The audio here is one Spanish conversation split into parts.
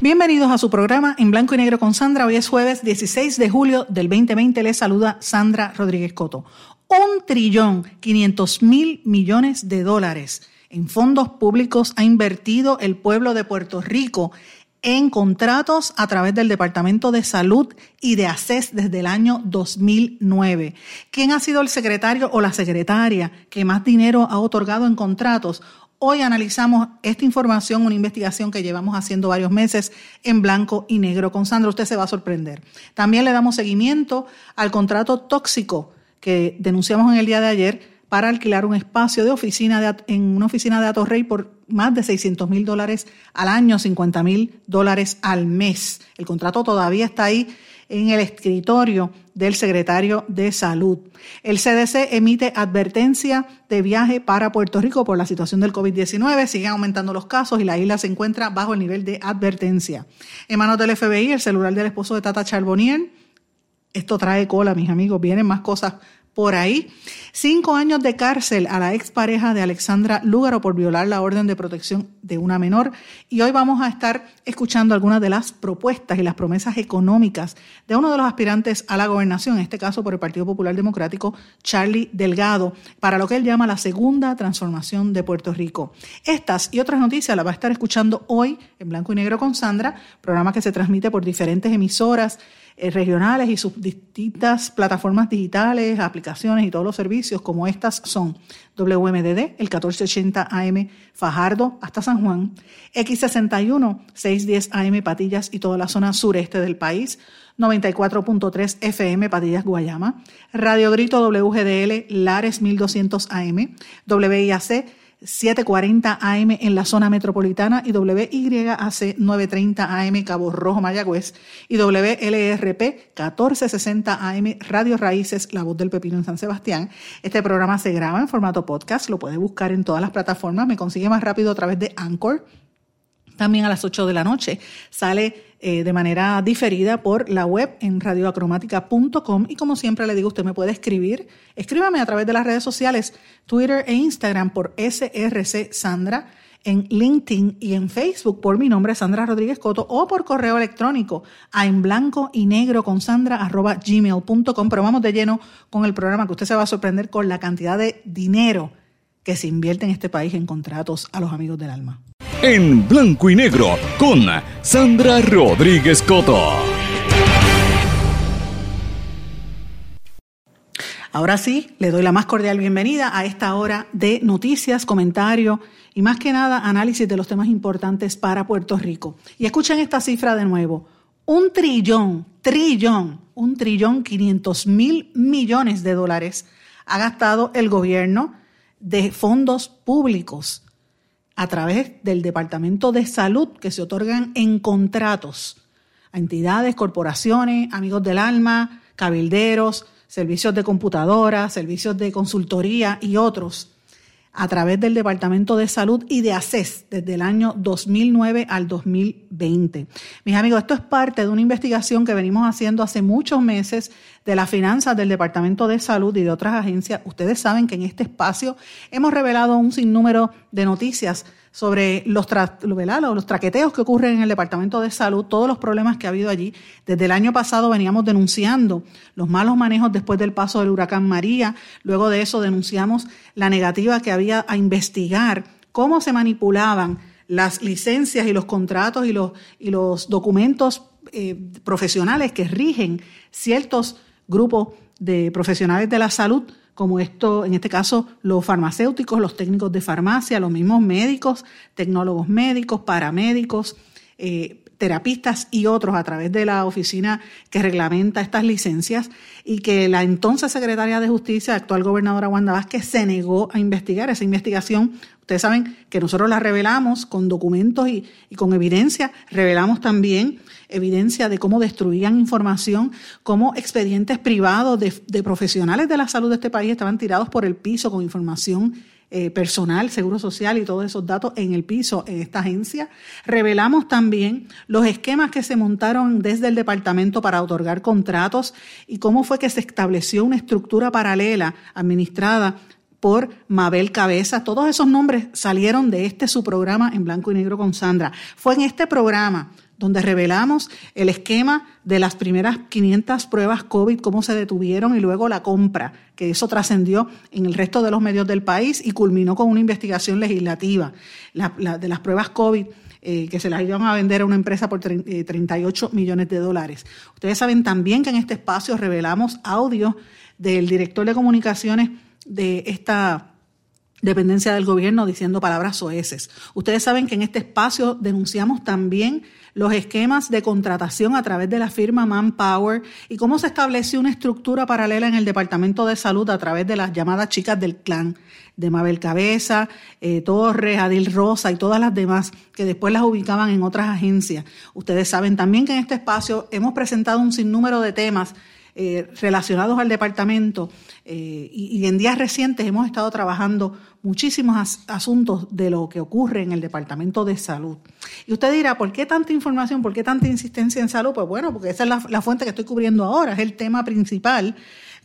Bienvenidos a su programa En Blanco y Negro con Sandra. Hoy es jueves 16 de julio del 2020. Les saluda Sandra Rodríguez Coto. Un trillón 500 mil millones de dólares en fondos públicos ha invertido el pueblo de Puerto Rico en contratos a través del Departamento de Salud y de ACES desde el año 2009. ¿Quién ha sido el secretario o la secretaria que más dinero ha otorgado en contratos? Hoy analizamos esta información, una investigación que llevamos haciendo varios meses en blanco y negro. Con Sandra, usted se va a sorprender. También le damos seguimiento al contrato tóxico que denunciamos en el día de ayer para alquilar un espacio de oficina en una oficina de Atorrey por más de 600 mil dólares al año, 50 mil dólares al mes. El contrato todavía está ahí en el escritorio del secretario de Salud. El CDC emite advertencia de viaje para Puerto Rico por la situación del COVID-19. Siguen aumentando los casos y la isla se encuentra bajo el nivel de advertencia. En manos del FBI, el celular del esposo de Tata Charbonnier. Esto trae cola, mis amigos. Vienen más cosas por ahí. Cinco años de cárcel a la expareja de Alexandra Lúgaro por violar la orden de protección de una menor. Y hoy vamos a estar escuchando algunas de las propuestas y las promesas económicas de uno de los aspirantes a la gobernación, en este caso por el Partido Popular Democrático, Charlie Delgado, para lo que él llama la segunda transformación de Puerto Rico. Estas y otras noticias las va a estar escuchando hoy en Blanco y Negro con Sandra, programa que se transmite por diferentes emisoras regionales y sus distintas plataformas digitales, aplicaciones y todos los servicios como estas son WMDD, el 1480 AM Fajardo hasta San Juan, X61 610 AM Patillas y toda la zona sureste del país, 94.3 FM Patillas Guayama, Radio Grito WGDL Lares 1200 AM, WIAC 740 AM en la zona metropolitana y WYAC 930 AM Cabo Rojo Mayagüez y WLRP 1460 AM Radio Raíces La Voz del Pepino en San Sebastián. Este programa se graba en formato podcast, lo puede buscar en todas las plataformas, me consigue más rápido a través de Anchor también a las 8 de la noche. Sale eh, de manera diferida por la web en radioacromática.com y como siempre le digo, usted me puede escribir. Escríbame a través de las redes sociales, Twitter e Instagram por SRC Sandra, en LinkedIn y en Facebook por mi nombre Sandra Rodríguez Coto o por correo electrónico a en blanco y negro con sandra arroba gmail.com. Pero vamos de lleno con el programa que usted se va a sorprender con la cantidad de dinero que se invierte en este país en contratos a los amigos del alma en blanco y negro con Sandra Rodríguez Coto. Ahora sí, le doy la más cordial bienvenida a esta hora de noticias, comentarios y más que nada análisis de los temas importantes para Puerto Rico. Y escuchen esta cifra de nuevo. Un trillón, trillón, un trillón quinientos mil millones de dólares ha gastado el gobierno de fondos públicos a través del Departamento de Salud que se otorgan en contratos a entidades, corporaciones, amigos del alma, cabilderos, servicios de computadora, servicios de consultoría y otros a través del Departamento de Salud y de ACES desde el año 2009 al 2020. Mis amigos, esto es parte de una investigación que venimos haciendo hace muchos meses de las finanzas del Departamento de Salud y de otras agencias. Ustedes saben que en este espacio hemos revelado un sinnúmero de noticias sobre los, los traqueteos que ocurren en el Departamento de Salud, todos los problemas que ha habido allí. Desde el año pasado veníamos denunciando los malos manejos después del paso del huracán María. Luego de eso denunciamos la negativa que había a investigar cómo se manipulaban las licencias y los contratos y los, y los documentos eh, profesionales que rigen ciertos grupos de profesionales de la salud como esto, en este caso, los farmacéuticos, los técnicos de farmacia, los mismos médicos, tecnólogos médicos, paramédicos, eh, terapistas y otros a través de la oficina que reglamenta estas licencias y que la entonces secretaria de Justicia, actual gobernadora Wanda Vázquez, se negó a investigar esa investigación. Ustedes saben que nosotros la revelamos con documentos y, con evidencia, revelamos también evidencia de cómo destruían información, cómo expedientes privados de, de profesionales de la salud de este país estaban tirados por el piso con información eh, personal, seguro social y todos esos datos en el piso en esta agencia. Revelamos también los esquemas que se montaron desde el departamento para otorgar contratos y cómo fue que se estableció una estructura paralela administrada por Mabel Cabeza. Todos esos nombres salieron de este su programa en blanco y negro con Sandra. Fue en este programa donde revelamos el esquema de las primeras 500 pruebas COVID, cómo se detuvieron y luego la compra, que eso trascendió en el resto de los medios del país y culminó con una investigación legislativa de las pruebas COVID. Eh, que se las iban a vender a una empresa por 38 eh, millones de dólares. Ustedes saben también que en este espacio revelamos audio del director de comunicaciones de esta dependencia del gobierno diciendo palabras soeces. Ustedes saben que en este espacio denunciamos también los esquemas de contratación a través de la firma Manpower y cómo se estableció una estructura paralela en el Departamento de Salud a través de las llamadas chicas del clan de Mabel Cabeza, eh, Torres, Adil Rosa y todas las demás que después las ubicaban en otras agencias. Ustedes saben también que en este espacio hemos presentado un sinnúmero de temas eh, relacionados al departamento eh, y, en días recientes hemos estado trabajando muchísimos asuntos de lo que ocurre en el departamento de salud. Y usted dirá, ¿por qué tanta información? ¿Por qué tanta insistencia en salud? Pues bueno, porque esa es la, fuente que estoy cubriendo ahora, es el tema principal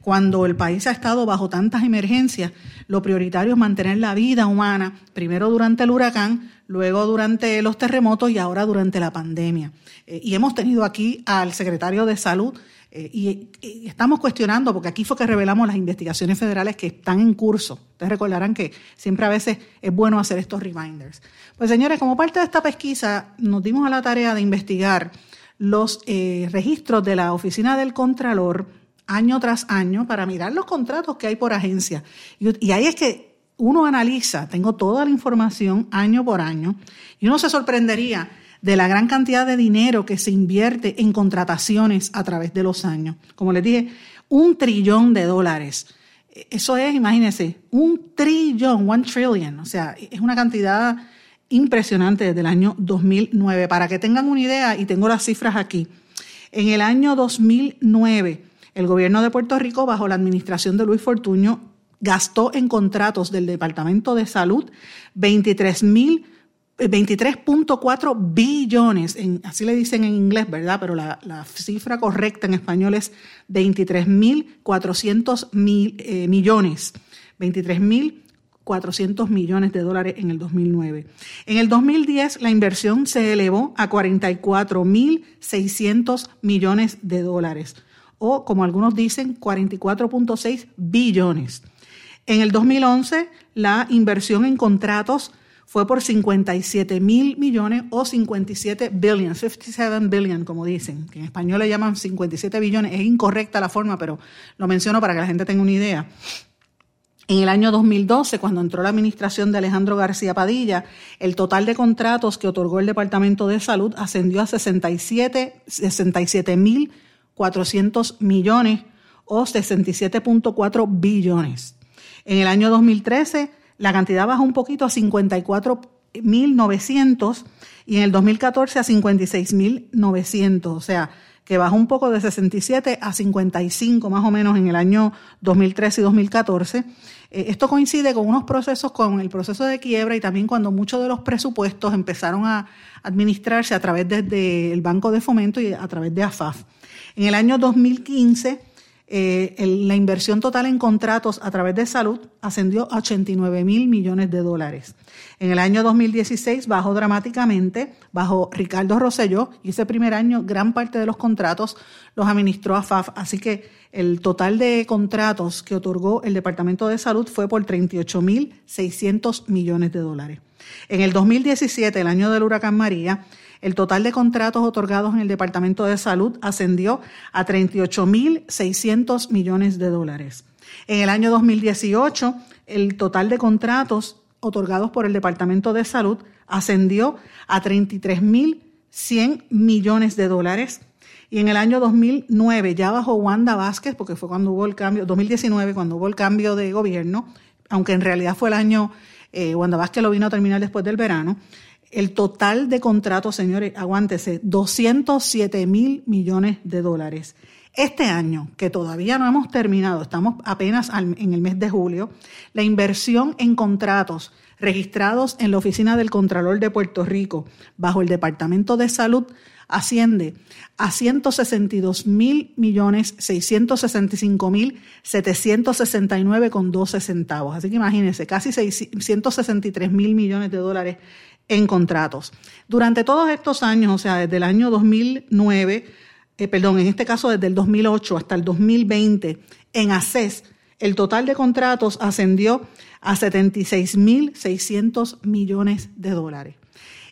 cuando el país ha estado bajo tantas emergencias, lo prioritario es mantener la vida humana, primero durante el huracán, luego durante los terremotos y ahora durante la pandemia. Eh, y hemos tenido aquí al secretario de Salud eh, y, estamos cuestionando, porque aquí fue que revelamos las investigaciones federales que están en curso. Ustedes recordarán que siempre a veces es bueno hacer estos reminders. Pues señores, como parte de esta pesquisa, nos dimos a la tarea de investigar los eh, registros de la Oficina del Contralor año tras año para mirar los contratos que hay por agencia. y ahí es que uno analiza, tengo toda la información año por año, y uno se sorprendería de la gran cantidad de dinero que se invierte en contrataciones a través de los años. Como les dije, un trillón de dólares. Eso es, imagínense, un trillón, one trillion. O sea, es una cantidad impresionante desde el año 2009. Para que tengan una idea, y tengo las cifras aquí, en el año 2009, el gobierno de Puerto Rico, bajo la administración de Luis Fortuño, gastó en contratos del Departamento de Salud 23 mil 23.4 billones, en, así le dicen en inglés, ¿verdad? Pero la, cifra correcta en español es 23.400 mil, eh, millones. 23.400 millones de dólares en el 2009. En el 2010 la inversión se elevó a 44.600 millones de dólares, o como algunos dicen, 44.6 billones. En el 2011 la inversión en contratos fue por 57 mil millones o 57 billion, 57 billion, como dicen, que en español le llaman 57 billones. Es incorrecta la forma, pero lo menciono para que la gente tenga una idea. En el año 2012, cuando entró la administración de Alejandro García Padilla, el total de contratos que otorgó el Departamento de Salud ascendió a 67 mil 400 millones o 67.4 billones. En el año 2013 la cantidad bajó un poquito a 54.900 y en el 2014 a 56.900, o sea, que bajó un poco de 67 a 55 más o menos en el año 2013 y 2014. Eh, esto coincide con unos procesos, con el proceso de quiebra y también cuando muchos de los presupuestos empezaron a administrarse a través del Banco de Fomento y a través de AFAF. En el año 2015 eh, la inversión total en contratos a través de salud ascendió a 89 mil millones de dólares. En el año 2016 bajó dramáticamente, bajo Ricardo Rosselló, y ese primer año gran parte de los contratos los administró AFAF, así que el total de contratos que otorgó el Departamento de Salud fue por 38 mil 600 millones de dólares. En el 2017, el año del huracán María, el total de contratos otorgados en el Departamento de Salud ascendió a 38.600 millones de dólares. En el año 2018, el total de contratos otorgados por el Departamento de Salud ascendió a 33.000 100 millones de dólares. Y en el año 2009, ya bajo Wanda Vázquez, porque fue cuando hubo el cambio, 2019, cuando hubo el cambio de gobierno, aunque en realidad fue el año, eh, Wanda Vázquez lo vino a terminar después del verano, el total de contratos, señores, aguántese, 207 mil millones de dólares. Este año, que todavía no hemos terminado, estamos apenas en el mes de julio, la inversión en contratos registrados en la Oficina del Contralor de Puerto Rico bajo el Departamento de Salud asciende a 162 mil millones 665 mil 769 con 12 centavos. Así que imagínense, casi 163 mil millones de dólares en contratos. Durante todos estos años, o sea, desde el año 2009, eh, perdón, en este caso desde el 2008 hasta el 2020, en ACES, el total de contratos ascendió a 76.600 millones de dólares.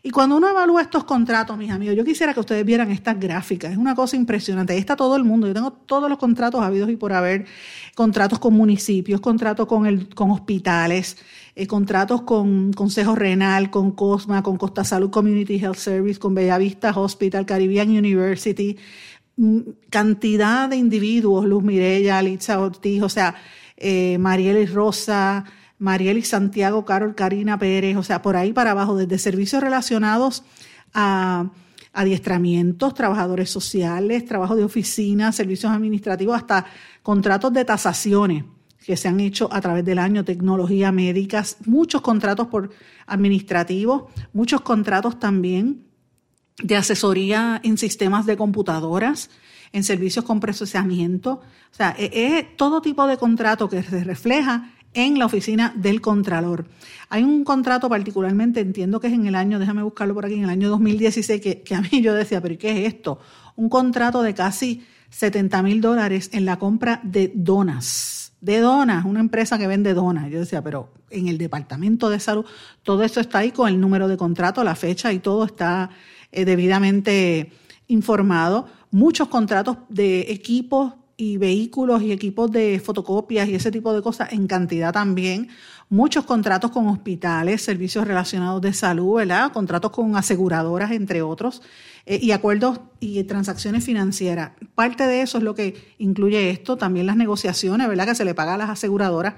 Y cuando uno evalúa estos contratos, mis amigos, yo quisiera que ustedes vieran estas gráficas. Es una cosa impresionante. Ahí está todo el mundo. Yo tengo todos los contratos habidos y por haber. Contratos con municipios, contratos con, el, con hospitales, eh, contratos con Consejo Renal, con COSMA, con Costa Salud Community Health Service, con Bellavista Hospital, Caribbean University. Mm, cantidad de individuos, Luz Mirella, Litza Ortiz, o sea, eh, Mariel Rosa, Marielis Santiago, Carol Karina Pérez, o sea, por ahí para abajo, desde servicios relacionados a adiestramientos, trabajadores sociales, trabajo de oficina, servicios administrativos, hasta contratos de tasaciones que se han hecho a través del año, tecnología médicas, muchos contratos por administrativos, muchos contratos también de asesoría en sistemas de computadoras, en servicios con procesamiento, o sea, e, es todo tipo de contrato que se refleja en la oficina del Contralor. Hay un contrato particularmente, entiendo que es en el año, déjame buscarlo por aquí, en el año 2016, que, que a mí yo decía, pero ¿qué es esto? Un contrato de casi 70 mil dólares en la compra de donas. De donas, una empresa que vende donas. Yo decía, pero en el departamento de salud, todo esto está ahí con el número de contrato, la fecha y todo está eh, debidamente informado. Muchos contratos de equipos y vehículos y equipos de fotocopias y ese tipo de cosas en cantidad también. Muchos contratos con hospitales, servicios relacionados de salud, ¿verdad? Contratos con aseguradoras, entre otros, eh, y acuerdos y transacciones financieras. Parte de eso es lo que incluye esto, también las negociaciones, ¿verdad? Que se le paga a las aseguradoras.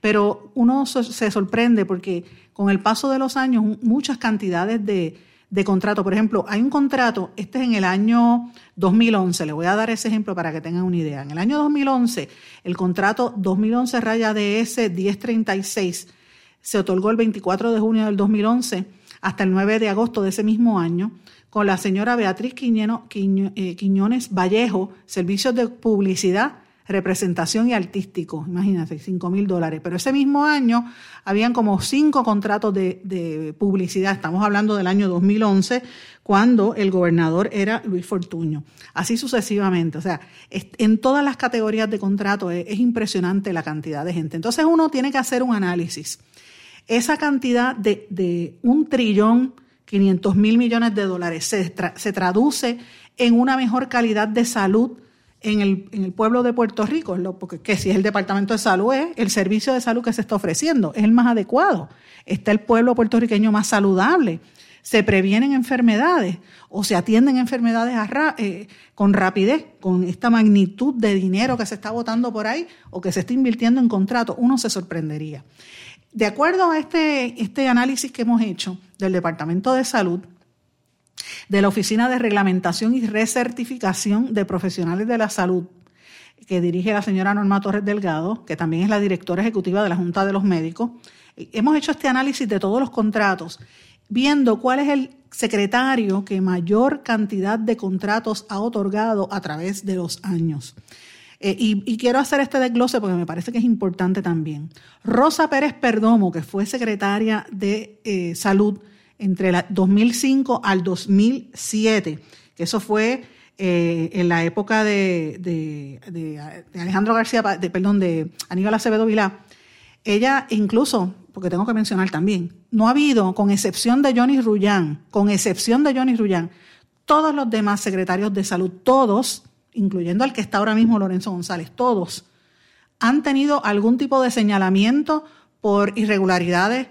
Pero uno se sorprende porque con el paso de los años, muchas cantidades de de contrato. Por ejemplo, hay un contrato, este es en el año 2011, le voy a dar ese ejemplo para que tengan una idea. En el año 2011, el contrato 2011 raya DS 1036 se otorgó el 24 de junio del 2011 hasta el 9 de agosto de ese mismo año con la señora Beatriz eh, Quiñones Vallejo, servicios de publicidad representación y artístico, imagínate, 5 mil dólares. Pero ese mismo año habían como cinco contratos de, publicidad, estamos hablando del año 2011, cuando el gobernador era Luis Fortuño. Así sucesivamente, o sea, en todas las categorías de contrato es, impresionante la cantidad de gente. Entonces uno tiene que hacer un análisis. Esa cantidad de, de un trillón 500 mil millones de dólares se, traduce en una mejor calidad de salud en el, pueblo de Puerto Rico, porque que si es el Departamento de Salud, es el servicio de salud que se está ofreciendo, es el más adecuado. Está el pueblo puertorriqueño más saludable. Se previenen enfermedades o se atienden enfermedades eh, con rapidez, con esta magnitud de dinero que se está botando por ahí o que se está invirtiendo en contratos. Uno se sorprendería. De acuerdo a este, este análisis que hemos hecho del Departamento de Salud, de la Oficina de Reglamentación y Recertificación de Profesionales de la Salud, que dirige la señora Norma Torres Delgado, que también es la directora ejecutiva de la Junta de los Médicos. Hemos hecho este análisis de todos los contratos, viendo cuál es el secretario que mayor cantidad de contratos ha otorgado a través de los años. Eh, y, quiero hacer este desglose porque me parece que es importante también. Rosa Pérez Perdomo, que fue secretaria de eh, Salud entre el 2005 al 2007, que eso fue eh, en la época de, Alejandro García, de, perdón, de Aníbal Acevedo Vilá, ella incluso, porque tengo que mencionar también, no ha habido, con excepción de Johnny Rullán, con excepción de Johnny Rullán, todos los demás secretarios de salud, todos, incluyendo al que está ahora mismo Lorenzo González, todos han tenido algún tipo de señalamiento por irregularidades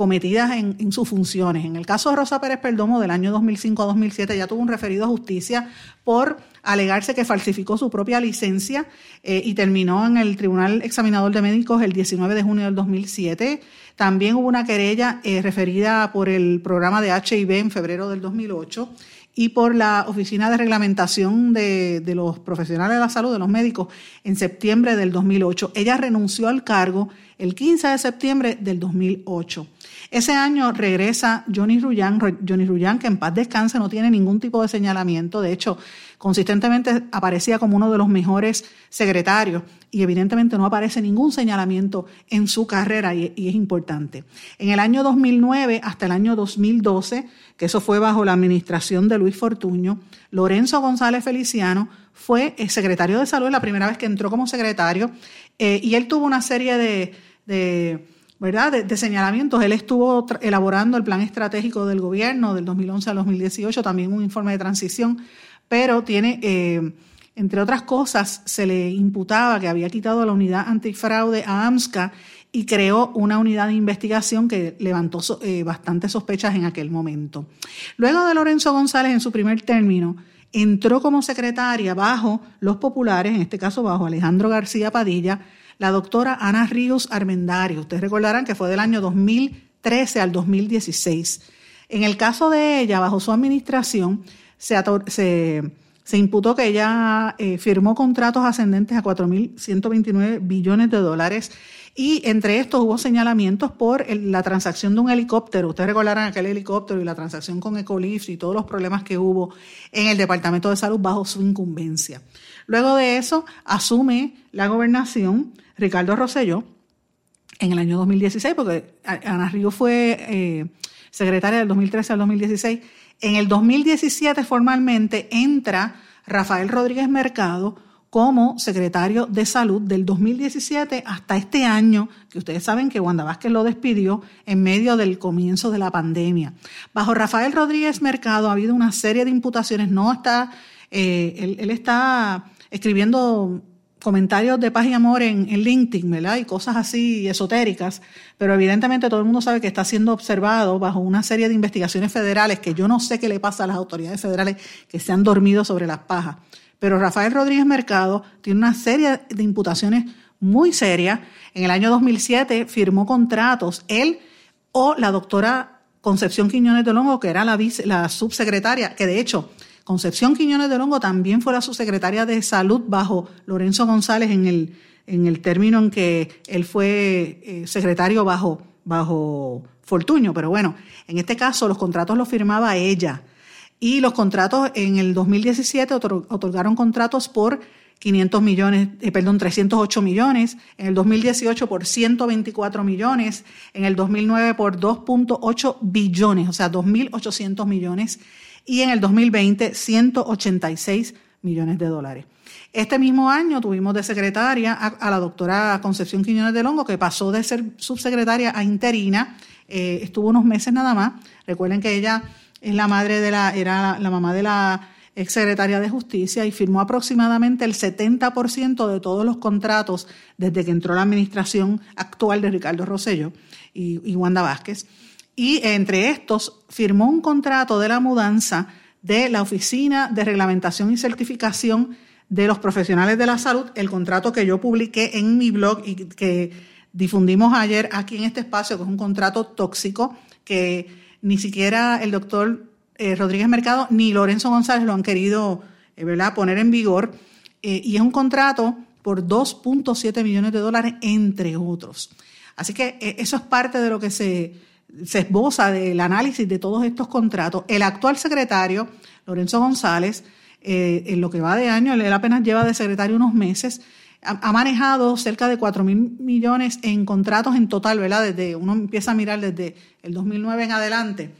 cometidas en, sus funciones. En el caso de Rosa Pérez Perdomo del año 2005 a 2007 ya tuvo un referido a justicia por alegarse que falsificó su propia licencia eh, y terminó en el Tribunal Examinador de Médicos el 19 de junio del 2007. También hubo una querella eh, referida por el programa de HIV en febrero del 2008 y por la Oficina de Reglamentación de, de, los Profesionales de la Salud, de los médicos, en septiembre del 2008. Ella renunció al cargo el 15 de septiembre del 2008. Ese año regresa Johnny Rullán, Johnny Rullán, que en paz descanse, no tiene ningún tipo de señalamiento. De hecho, consistentemente aparecía como uno de los mejores secretarios y evidentemente no aparece ningún señalamiento en su carrera y, es importante. En el año 2009 hasta el año 2012, que eso fue bajo la administración de Luis Fortuño, Lorenzo González Feliciano fue secretario de salud la primera vez que entró como secretario eh, y él tuvo una serie de ¿verdad? De, señalamientos. Él estuvo elaborando el plan estratégico del gobierno del 2011 al 2018, también un informe de transición pero tiene, eh, entre otras cosas, se le imputaba que había quitado la unidad antifraude a AMSCA y creó una unidad de investigación que levantó eh, bastantes sospechas en aquel momento. Luego de Lorenzo González, en su primer término, entró como secretaria bajo los populares, en este caso bajo Alejandro García Padilla, la doctora Ana Ríos Armendario. Ustedes recordarán que fue del año 2013 al 2016. En el caso de ella, bajo su administración, se, se, imputó que ella eh, firmó contratos ascendentes a 4.129 billones de dólares y entre estos hubo señalamientos por la transacción de un helicóptero. Ustedes recordarán aquel helicóptero y la transacción con Ecolift y todos los problemas que hubo en el Departamento de Salud bajo su incumbencia. Luego de eso, asume la gobernación Ricardo Rosselló en el año 2016, porque Ana Río fue eh, secretaria del 2013 al 2016 en el 2017 formalmente entra Rafael Rodríguez Mercado como secretario de salud del 2017 hasta este año, que ustedes saben que Wanda Vázquez lo despidió en medio del comienzo de la pandemia. Bajo Rafael Rodríguez Mercado ha habido una serie de imputaciones, no está, eh, él, él, está escribiendo comentarios de paz y amor en, LinkedIn, ¿verdad? Y cosas así esotéricas, pero evidentemente todo el mundo sabe que está siendo observado bajo una serie de investigaciones federales que yo no sé qué le pasa a las autoridades federales que se han dormido sobre las pajas. Pero Rafael Rodríguez Mercado tiene una serie de imputaciones muy serias. En el año 2007 firmó contratos él o la doctora Concepción Quiñones de Longo, que era la subsecretaria, que de hecho Concepción Quiñones de Longo también fue la subsecretaria de Salud bajo Lorenzo González en el, en el término en que él fue eh, secretario bajo, bajo Fortuño. Pero bueno, en este caso los contratos los firmaba ella. Y los contratos en el 2017 otorgaron contratos por 500 millones, eh, perdón, 308 millones, en el 2018 por 124 millones, en el 2009 por 2.8 billones, o sea, 2.800 millones y en el 2020 186 millones de dólares. Este mismo año tuvimos de secretaria a, la doctora Concepción Quiñones de Longo, que pasó de ser subsecretaria a interina, eh, estuvo unos meses nada más. Recuerden que ella es la madre de la, era la mamá de la exsecretaria de Justicia y firmó aproximadamente el 70% de todos los contratos desde que entró la administración actual de Ricardo Rosello y, y Wanda Vázquez y entre estos firmó un contrato de la mudanza de la Oficina de Reglamentación y Certificación de los Profesionales de la Salud, el contrato que yo publiqué en mi blog y que difundimos ayer aquí en este espacio, que es un contrato tóxico que ni siquiera el doctor eh, Rodríguez Mercado ni Lorenzo González lo han querido eh, ¿verdad? poner en vigor. Eh, y es un contrato por 2.7 millones de dólares, entre otros. Así que eso es parte de lo que se se esboza del análisis de todos estos contratos. El actual secretario, Lorenzo González, eh, en lo que va de año, él apenas lleva de secretario unos meses, ha, manejado cerca de 4 mil millones en contratos en total, ¿verdad? Desde uno empieza a mirar desde el 2009 en adelante.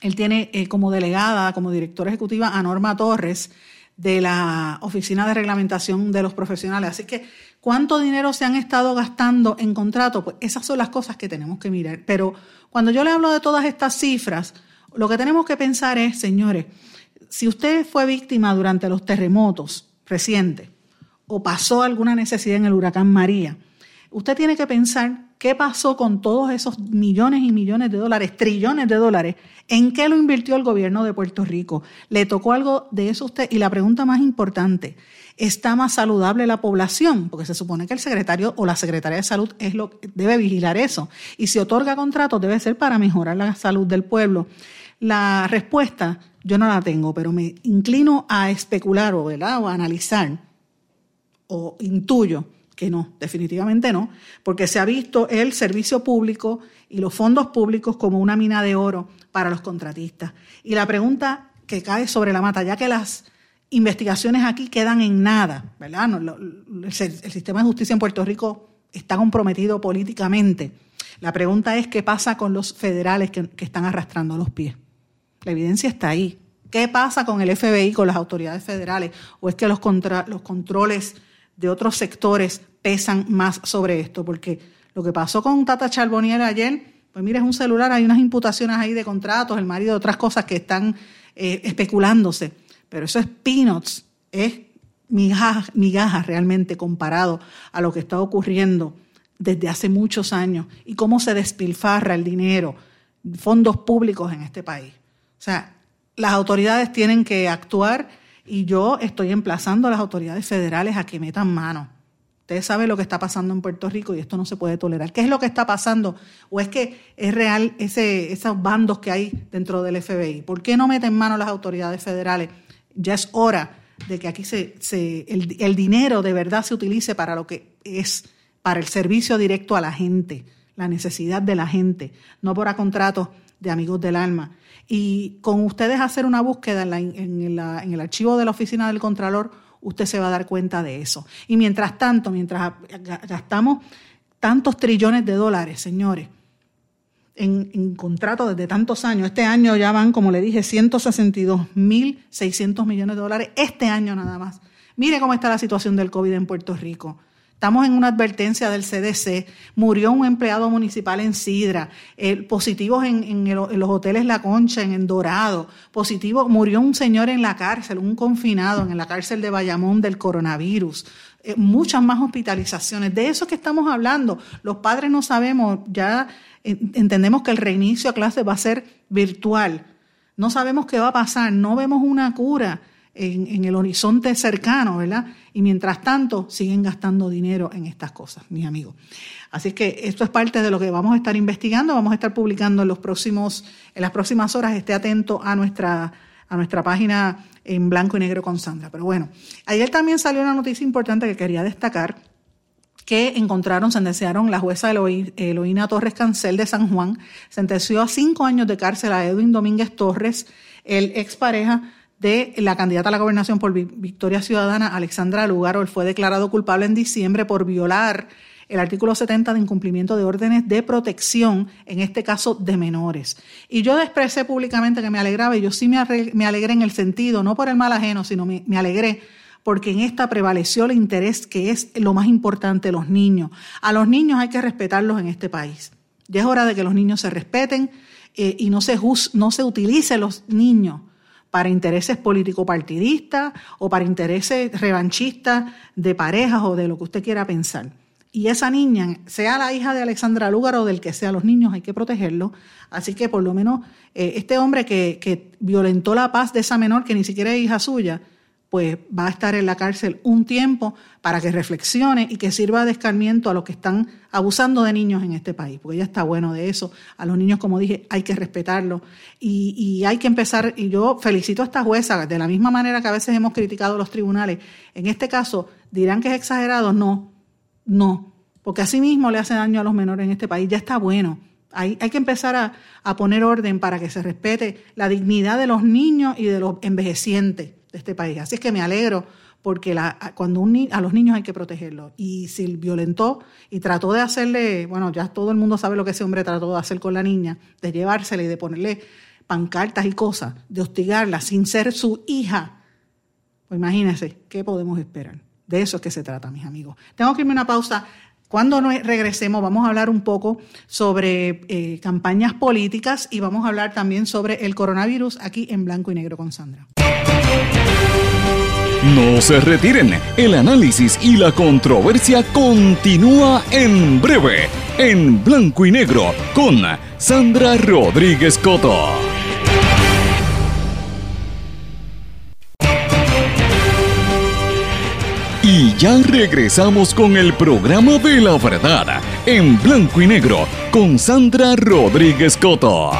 Él tiene eh, como delegada, como directora ejecutiva a Norma Torres de la Oficina de Reglamentación de los Profesionales. Así que ¿Cuánto dinero se han estado gastando en contratos? Pues esas son las cosas que tenemos que mirar. Pero cuando yo le hablo de todas estas cifras, lo que tenemos que pensar es, señores, si usted fue víctima durante los terremotos recientes o pasó alguna necesidad en el huracán María, usted tiene que pensar ¿qué pasó con todos esos millones y millones de dólares, trillones de dólares? ¿En qué lo invirtió el gobierno de Puerto Rico? ¿Le tocó algo de eso a usted? Y la pregunta más importante, ¿está más saludable la población? Porque se supone que el secretario o la secretaria de salud es lo, debe vigilar eso. Y si otorga contratos, debe ser para mejorar la salud del pueblo. La respuesta yo no la tengo, pero me inclino a especular o, o a analizar o intuyo que no, definitivamente no, porque se ha visto el servicio público y los fondos públicos como una mina de oro para los contratistas. Y la pregunta que cae sobre la mata, ya que las investigaciones aquí quedan en nada, ¿verdad? el, sistema de justicia en Puerto Rico está comprometido políticamente. La pregunta es qué pasa con los federales que, están arrastrando los pies. La evidencia está ahí. ¿Qué pasa con el FBI, con las autoridades federales? ¿O es que los, los controles de otros sectores pesan más sobre esto, porque lo que pasó con Tata Charbonnier ayer, pues mira, es un celular, hay unas imputaciones ahí de contratos, el marido otras cosas que están eh, especulándose, pero eso es peanuts, es migajas, migajas realmente comparado a lo que está ocurriendo desde hace muchos años y cómo se despilfarra el dinero, fondos públicos en este país. O sea, las autoridades tienen que actuar y yo estoy emplazando a las autoridades federales a que metan mano. Ustedes saben lo que está pasando en Puerto Rico y esto no se puede tolerar. ¿Qué es lo que está pasando? ¿O es que es real ese, esos bandos que hay dentro del FBI? ¿Por qué no meten mano las autoridades federales? Ya es hora de que aquí se, el, el dinero de verdad se utilice para lo que es, para el servicio directo a la gente, la necesidad de la gente, no para contratos de amigos del alma. Y con ustedes hacer una búsqueda en, el archivo de la oficina del Contralor, usted se va a dar cuenta de eso. Y mientras tanto, mientras gastamos tantos trillones de dólares, señores, en, contratos desde tantos años, este año ya van, como le dije, 162.600 millones de dólares, este año nada más. Mire cómo está la situación del COVID en Puerto Rico. Estamos en una advertencia del CDC. Murió un empleado municipal en Sidra. positivos en, los hoteles La Concha, en, Dorado. Positivo, murió un señor en la cárcel, un confinado en la cárcel de Bayamón del coronavirus. Eh, muchas más hospitalizaciones. De eso que estamos hablando. Los padres no sabemos, ya entendemos que el reinicio a clase va a ser virtual. No sabemos qué va a pasar. No vemos una cura en, el horizonte cercano, ¿verdad? Y mientras tanto siguen gastando dinero en estas cosas, mis amigos. Así que esto es parte de lo que vamos a estar investigando, vamos a estar publicando en los próximos, en las próximas horas. Esté atento a nuestra, a nuestra página en blanco y negro con Sandra. Pero bueno, ayer también salió una noticia importante que quería destacar que encontraron, sentenciaron la jueza Eloína Torres Cancel de San Juan, sentenció a cinco años de cárcel a Edwin Domínguez Torres, el expareja de la candidata a la gobernación por Victoria Ciudadana, Alexandra Lugaro, él fue declarado culpable en diciembre por violar el artículo 70 de incumplimiento de órdenes de protección, en este caso de menores. Y yo expresé públicamente que me alegraba, y yo sí me, alegré en el sentido, no por el mal ajeno, sino me, alegré porque en esta prevaleció el interés que es lo más importante, los niños. A los niños hay que respetarlos en este país. Ya es hora de que los niños se respeten eh, y no se, no se utilice los niños para intereses político-partidistas o para intereses revanchistas de parejas o de lo que usted quiera pensar. Y esa niña, sea la hija de Alexandra Lugar o del que sea los niños, hay que protegerlo. Así que por lo menos eh, este hombre que, que violentó la paz de esa menor, que ni siquiera es hija suya, pues va a estar en la cárcel un tiempo para que reflexione y que sirva de escarmiento a los que están abusando de niños en este país, porque ya está bueno de eso. A los niños, como dije, hay que respetarlos y, y, hay que empezar, y yo felicito a esta jueza, de la misma manera que a veces hemos criticado los tribunales, en este caso, dirán que es exagerado, no, no, porque así mismo le hace daño a los menores en este país, ya está bueno. Hay, hay que empezar a, a poner orden para que se respete la dignidad de los niños y de los envejecientes este país. Así es que me alegro porque cuando un, a los niños hay que protegerlos. Y si violentó y trató de hacerle, bueno, ya todo el mundo sabe lo que ese hombre trató de hacer con la niña, de llevársela y de ponerle pancartas y cosas, de hostigarla sin ser su hija. Pues imagínense, ¿qué podemos esperar? De eso es que se trata, mis amigos. Tengo que irme a una pausa. Cuando regresemos vamos a hablar un poco sobre eh, campañas políticas y vamos a hablar también sobre el coronavirus aquí en blanco y negro con Sandra. No se retiren, el análisis y la controversia continúa en breve en blanco y negro con Sandra Rodríguez Coto. Y ya regresamos con el programa de la verdad en blanco y negro con Sandra Rodríguez Coto.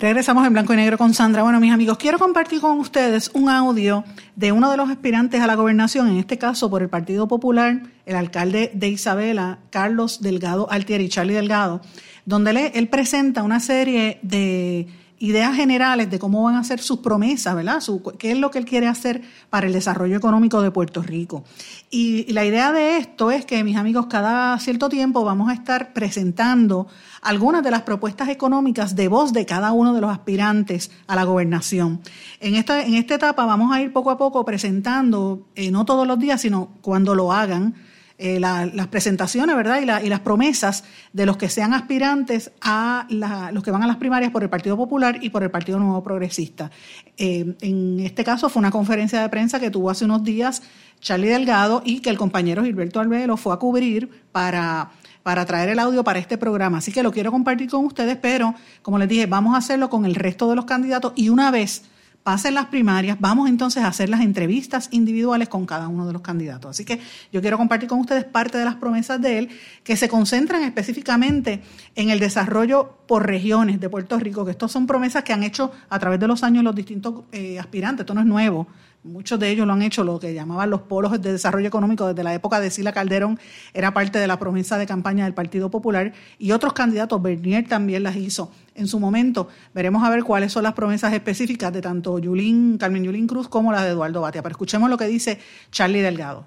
Regresamos en blanco y negro con Sandra. Bueno, mis amigos, quiero compartir con ustedes un audio de uno de los aspirantes a la gobernación, en este caso por el Partido Popular, el alcalde de Isabela, Carlos Delgado Altieri, Charlie Delgado, donde él presenta una serie de ideas generales de cómo van a ser sus promesas, ¿verdad? qué es lo que él quiere hacer para el desarrollo económico de Puerto Rico. Y, la idea de esto es que, mis amigos, cada cierto tiempo vamos a estar presentando algunas de las propuestas económicas de voz de cada uno de los aspirantes a la gobernación. En esta, en esta etapa vamos a ir poco a poco presentando, eh, no todos los días, sino cuando lo hagan, eh, las presentaciones, ¿verdad? Y, las promesas de los que sean aspirantes a los que van a las primarias por el Partido Popular y por el Partido Nuevo Progresista. Eh, en este caso fue una conferencia de prensa que tuvo hace unos días Charlie Delgado y que el compañero Gilberto Albelo fue a cubrir para para traer el audio para este programa. Así que lo quiero compartir con ustedes, pero como les dije, vamos a hacerlo con el resto de los candidatos y una vez pasen las primarias, vamos entonces a hacer las entrevistas individuales con cada uno de los candidatos. Así que yo quiero compartir con ustedes parte de las promesas de él que se concentran específicamente en el desarrollo por regiones de Puerto Rico, que estas son promesas que han hecho a través de los años los distintos eh, aspirantes, esto no es nuevo. Muchos de ellos lo han hecho, lo que llamaban los polos de desarrollo económico desde la época de Sila Calderón, era parte de la promesa de campaña del Partido Popular y otros candidatos, Bernier también las hizo en su momento. Veremos a ver cuáles son las promesas específicas de tanto Yulín, Carmen Yulín Cruz como la de Eduardo Batia. Pero escuchemos lo que dice Charlie Delgado.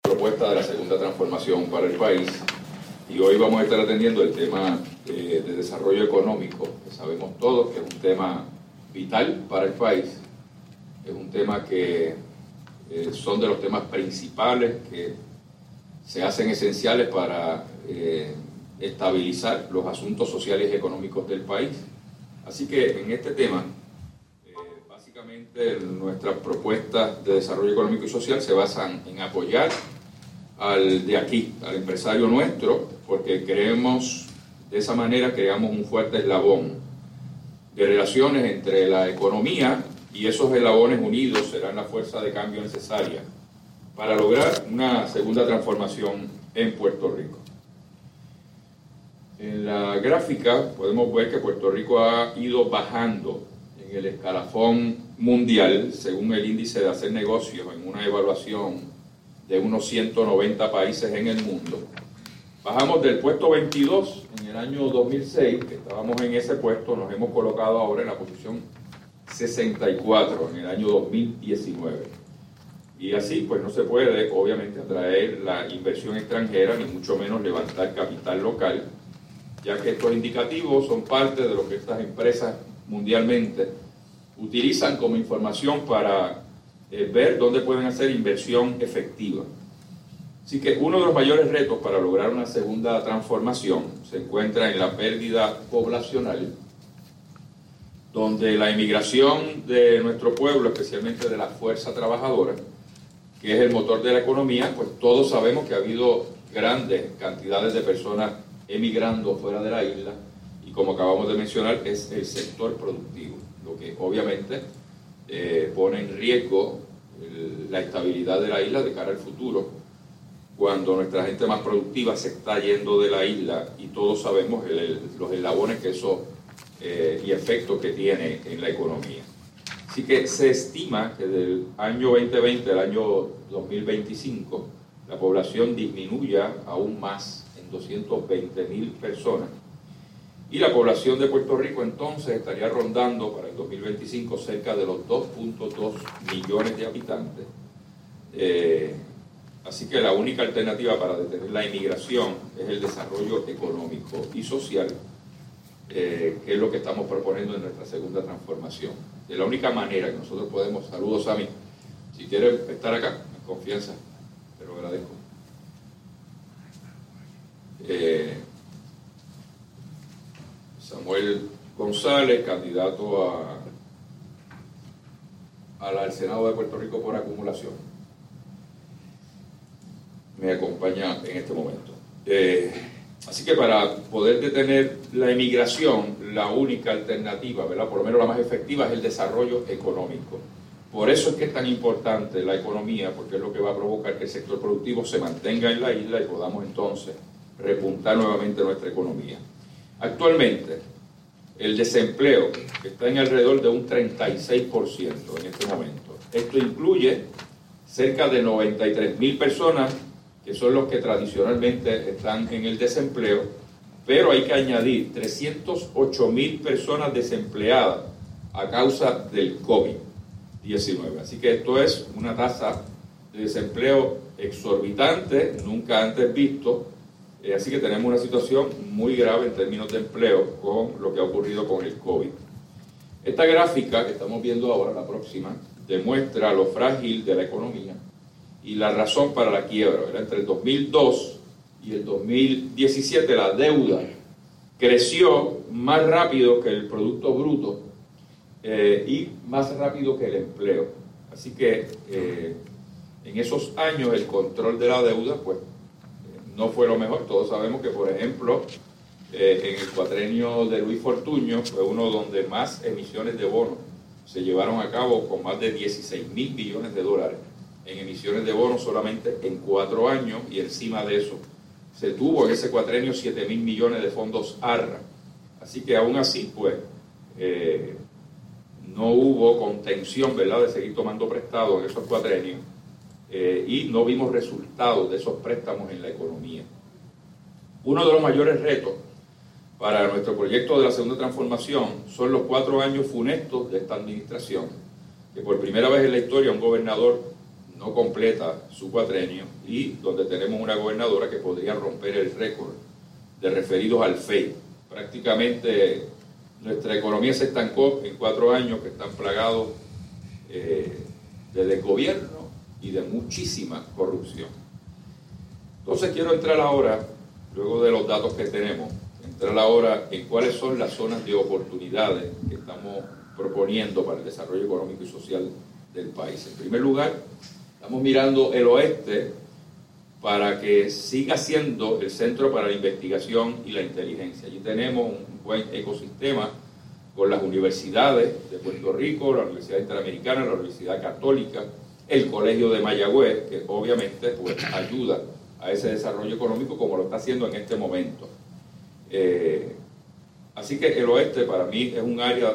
Propuesta de la segunda transformación para el país y hoy vamos a estar atendiendo el tema de, de desarrollo económico, que sabemos todos que es un tema vital para el país es un tema que eh, son de los temas principales que se hacen esenciales para eh, estabilizar los asuntos sociales y económicos del país. Así que en este tema, eh, básicamente nuestras propuestas de desarrollo económico y social se basan en apoyar al de aquí, al empresario nuestro, porque creemos, de esa manera creamos un fuerte eslabón de relaciones entre la economía y esos eslabones unidos serán la fuerza de cambio necesaria para lograr una segunda transformación en Puerto Rico. En la gráfica podemos ver que Puerto Rico ha ido bajando en el escalafón mundial, según el índice de hacer negocios, en una evaluación de unos 190 países en el mundo. Bajamos del puesto 22 en el año 2006, que estábamos en ese puesto, nos hemos colocado ahora en la posición 64 en el año 2019. Y así, pues no se puede, obviamente, atraer la inversión extranjera, ni mucho menos levantar capital local, ya que estos indicativos son parte de lo que estas empresas mundialmente utilizan como información para eh, ver dónde pueden hacer inversión efectiva. Así que uno de los mayores retos para lograr una segunda transformación se encuentra en la pérdida poblacional donde la inmigración de nuestro pueblo, especialmente de la fuerza trabajadora, que es el motor de la economía, pues todos sabemos que ha habido grandes cantidades de personas emigrando fuera de la isla y como acabamos de mencionar es el sector productivo, lo que obviamente eh, pone en riesgo la estabilidad de la isla de cara al futuro, cuando nuestra gente más productiva se está yendo de la isla y todos sabemos los eslabones que eso eh, y efectos que tiene en la economía. Así que se estima que del año 2020 al año 2025 la población disminuya aún más en 220 mil personas y la población de Puerto Rico entonces estaría rondando para el 2025 cerca de los 2.2 millones de habitantes. Eh, así que la única alternativa para detener la inmigración es el desarrollo económico y social eh, que es lo que estamos proponiendo en nuestra segunda transformación. De la única manera que nosotros podemos, saludos a mí, si quiere estar acá, en confianza, te lo agradezco. Eh, Samuel González, candidato al Senado de Puerto Rico por acumulación. me acompaña en este momento. Eh, así que para poder detener la emigración, la única alternativa, ¿verdad? por lo menos la más efectiva, es el desarrollo económico. Por eso es que es tan importante la economía, porque es lo que va a provocar que el sector productivo se mantenga en la isla y podamos entonces repuntar nuevamente nuestra economía. Actualmente, el desempleo está en alrededor de un 36% en este momento. Esto incluye cerca de 93 mil personas que son los que tradicionalmente están en el desempleo, pero hay que añadir 308 mil personas desempleadas a causa del COVID-19. Así que esto es una tasa de desempleo exorbitante, nunca antes visto, eh, así que tenemos una situación muy grave en términos de empleo con lo que ha ocurrido con el COVID. Esta gráfica que estamos viendo ahora, la próxima, demuestra lo frágil de la economía y la razón para la quiebra. Entre el 2002 y el 2017 la deuda creció más rápido que el Producto Bruto eh, y más rápido que el empleo. Así que eh, en esos años el control de la deuda pues no fue lo mejor. Todos sabemos que, por ejemplo, eh, en el cuatrenio de Luis Fortuño fue uno donde más emisiones de bonos se llevaron a cabo con más de 16 mil millones de dólares en emisiones de bonos solamente en cuatro años y encima de eso se tuvo en ese cuatrenio 7 mil millones de fondos ARRA. Así que aún así, pues, eh, no hubo contención, ¿verdad?, de seguir tomando prestado en esos cuatrenios eh, y no vimos resultados de esos préstamos en la economía. Uno de los mayores retos para nuestro proyecto de la segunda transformación son los cuatro años funestos de esta administración, que por primera vez en la historia un gobernador no completa su cuatrenio y donde tenemos una gobernadora que podría romper el récord de referidos al FEI. Prácticamente nuestra economía se estancó en cuatro años que están plagados eh, desde el gobierno y de muchísima corrupción. Entonces quiero entrar ahora, luego de los datos que tenemos, entrar ahora en cuáles son las zonas de oportunidades que estamos proponiendo para el desarrollo económico y social del país. En primer lugar, estamos mirando el oeste para que siga siendo el centro para la investigación y la inteligencia. Allí tenemos un buen ecosistema con las universidades de Puerto Rico, la Universidad Interamericana, la Universidad Católica, el Colegio de Mayagüez, que obviamente pues, ayuda a ese desarrollo económico como lo está haciendo en este momento. Eh, así que el oeste para mí es un área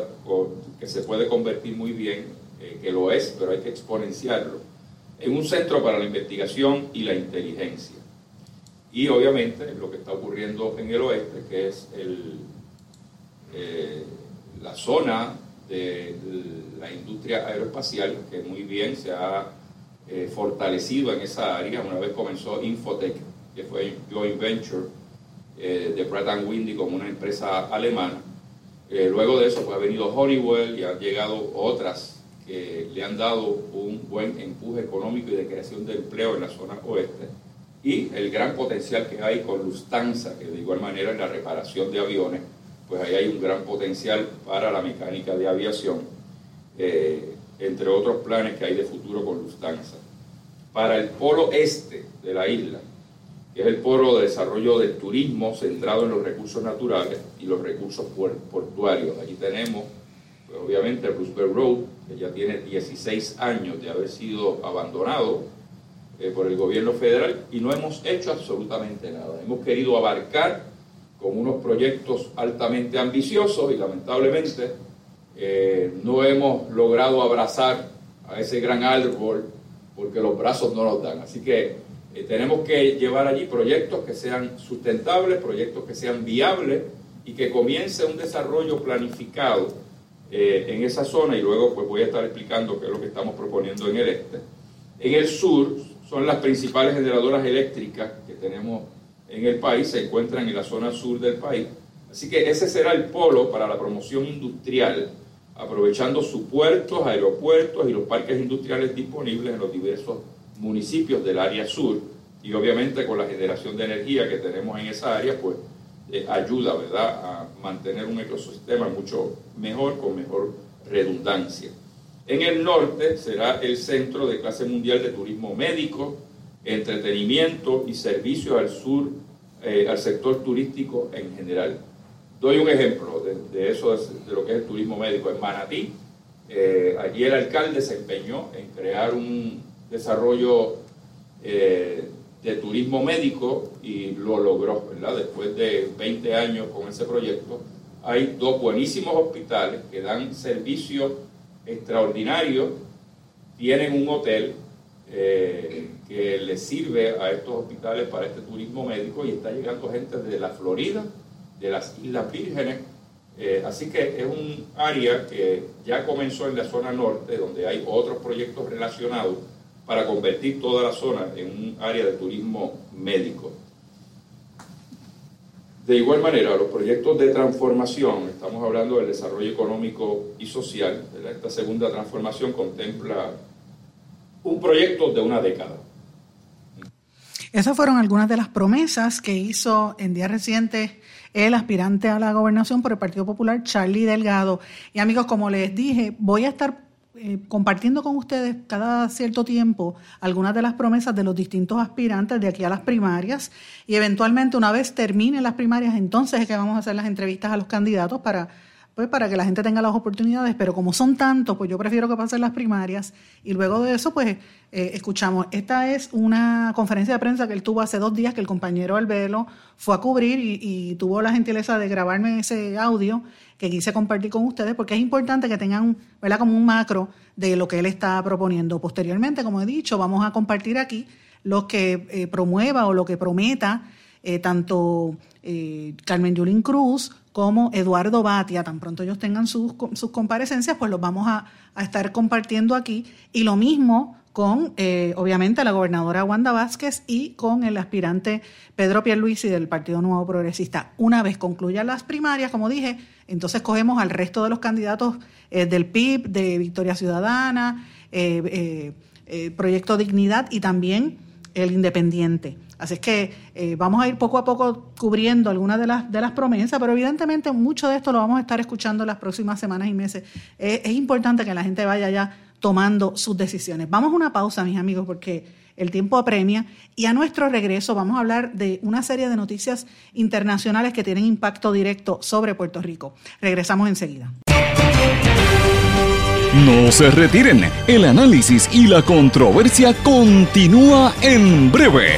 que se puede convertir muy bien, eh, que lo es, pero hay que exponenciarlo, en un centro para la investigación y la inteligencia. Y obviamente lo que está ocurriendo en el oeste, que es el, eh, la zona de la industria aeroespacial, que muy bien se ha eh, fortalecido en esa área. Una vez comenzó Infotech, que fue joint venture eh, de Pratt Windy como una empresa alemana. Eh, luego de eso pues, ha venido Honeywell y han llegado otras que le han dado un buen empuje económico y de creación de empleo en la zona oeste. Y el gran potencial que hay con Lufthansa, que de igual manera en la reparación de aviones pues ahí hay un gran potencial para la mecánica de aviación, eh, entre otros planes que hay de futuro con Lufthansa. Para el polo este de la isla, que es el polo de desarrollo del turismo centrado en los recursos naturales y los recursos portuarios. Allí tenemos, obviamente, el Roosevelt Road, que ya tiene 16 años de haber sido abandonado eh, por el gobierno federal y no hemos hecho absolutamente nada. Hemos querido abarcar con unos proyectos altamente ambiciosos y lamentablemente eh, no hemos logrado abrazar a ese gran árbol porque los brazos no nos dan. Así que eh, tenemos que llevar allí proyectos que sean sustentables, proyectos que sean viables y que comience un desarrollo planificado eh, en esa zona y luego pues voy a estar explicando qué es lo que estamos proponiendo en el este. En el sur son las principales generadoras eléctricas que tenemos en el país se encuentran en la zona sur del país. Así que ese será el polo para la promoción industrial, aprovechando sus puertos, aeropuertos y los parques industriales disponibles en los diversos municipios del área sur. Y obviamente con la generación de energía que tenemos en esa área, pues eh, ayuda ¿verdad? a mantener un ecosistema mucho mejor, con mejor redundancia. En el norte será el centro de clase mundial de turismo médico, entretenimiento y servicios al sur, eh, al sector turístico en general. Doy un ejemplo de, eso, de lo que es el turismo médico. En Manatí, eh, allí el alcalde se empeñó en crear un desarrollo eh, de turismo médico y lo logró, ¿verdad? Después de 20 años con ese proyecto, hay dos buenísimos hospitales que dan servicios extraordinarios, tienen un hotel eh, que le sirve a estos hospitales para este turismo médico y está llegando gente de la Florida, de las Islas Vírgenes. Eh, así que es un área que ya comenzó en la zona norte, donde hay otros proyectos relacionados para convertir toda la zona en un área de turismo médico. De igual manera, los proyectos de transformación, estamos hablando del desarrollo económico y social, esta segunda transformación contempla un proyecto de una década. Esas fueron algunas de las promesas que hizo en días recientes el aspirante a la gobernación por el Partido Popular, Charlie Delgado. Y amigos, como les dije, voy a estar eh, compartiendo con ustedes cada cierto tiempo algunas de las promesas de los distintos aspirantes de aquí a las primarias y eventualmente una vez terminen las primarias entonces es que vamos a hacer las entrevistas a los candidatos para pues para que la gente tenga las oportunidades, pero como son tantos, pues yo prefiero que pasen las primarias y luego de eso, pues eh, escuchamos. Esta es una conferencia de prensa que él tuvo hace dos días, que el compañero Albelo fue a cubrir y, tuvo la gentileza de grabarme ese audio que quise compartir con ustedes, porque es importante que tengan, ¿verdad?, como un macro de lo que él está proponiendo. Posteriormente, como he dicho, vamos a compartir aquí lo que eh, promueva o lo que prometa eh, tanto Carmen Yulín Cruz como Eduardo Batia, tan pronto ellos tengan sus, sus comparecencias, pues los vamos a, estar compartiendo aquí. Y lo mismo con, eh, obviamente, la gobernadora Wanda Vázquez y con el aspirante Pedro Pierluisi del Partido Nuevo Progresista. Una vez concluyan las primarias, como dije, entonces cogemos al resto de los candidatos eh, del PIB, de Victoria Ciudadana, eh, Proyecto Dignidad y también el Independiente. Así es que eh, vamos a ir poco a poco cubriendo algunas de las, promesas, pero evidentemente mucho de esto lo vamos a estar escuchando las próximas semanas y meses. es importante que la gente vaya ya tomando sus decisiones. Vamos a una pausa, mis amigos, porque el tiempo apremia y a nuestro regreso vamos a hablar de una serie de noticias internacionales que tienen impacto directo sobre Puerto Rico. Regresamos enseguida. No se retiren, el análisis y la controversia continúa en breve,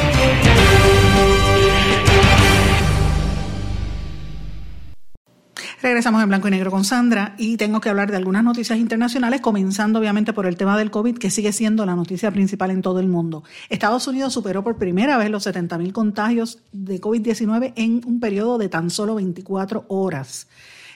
Regresamos en blanco y negro con Sandra y tengo que hablar de algunas noticias internacionales, comenzando obviamente por el tema del COVID, que sigue siendo la noticia principal en todo el mundo. Estados Unidos superó por primera vez los 70.000 contagios de COVID-19 en un periodo de tan solo 24 horas.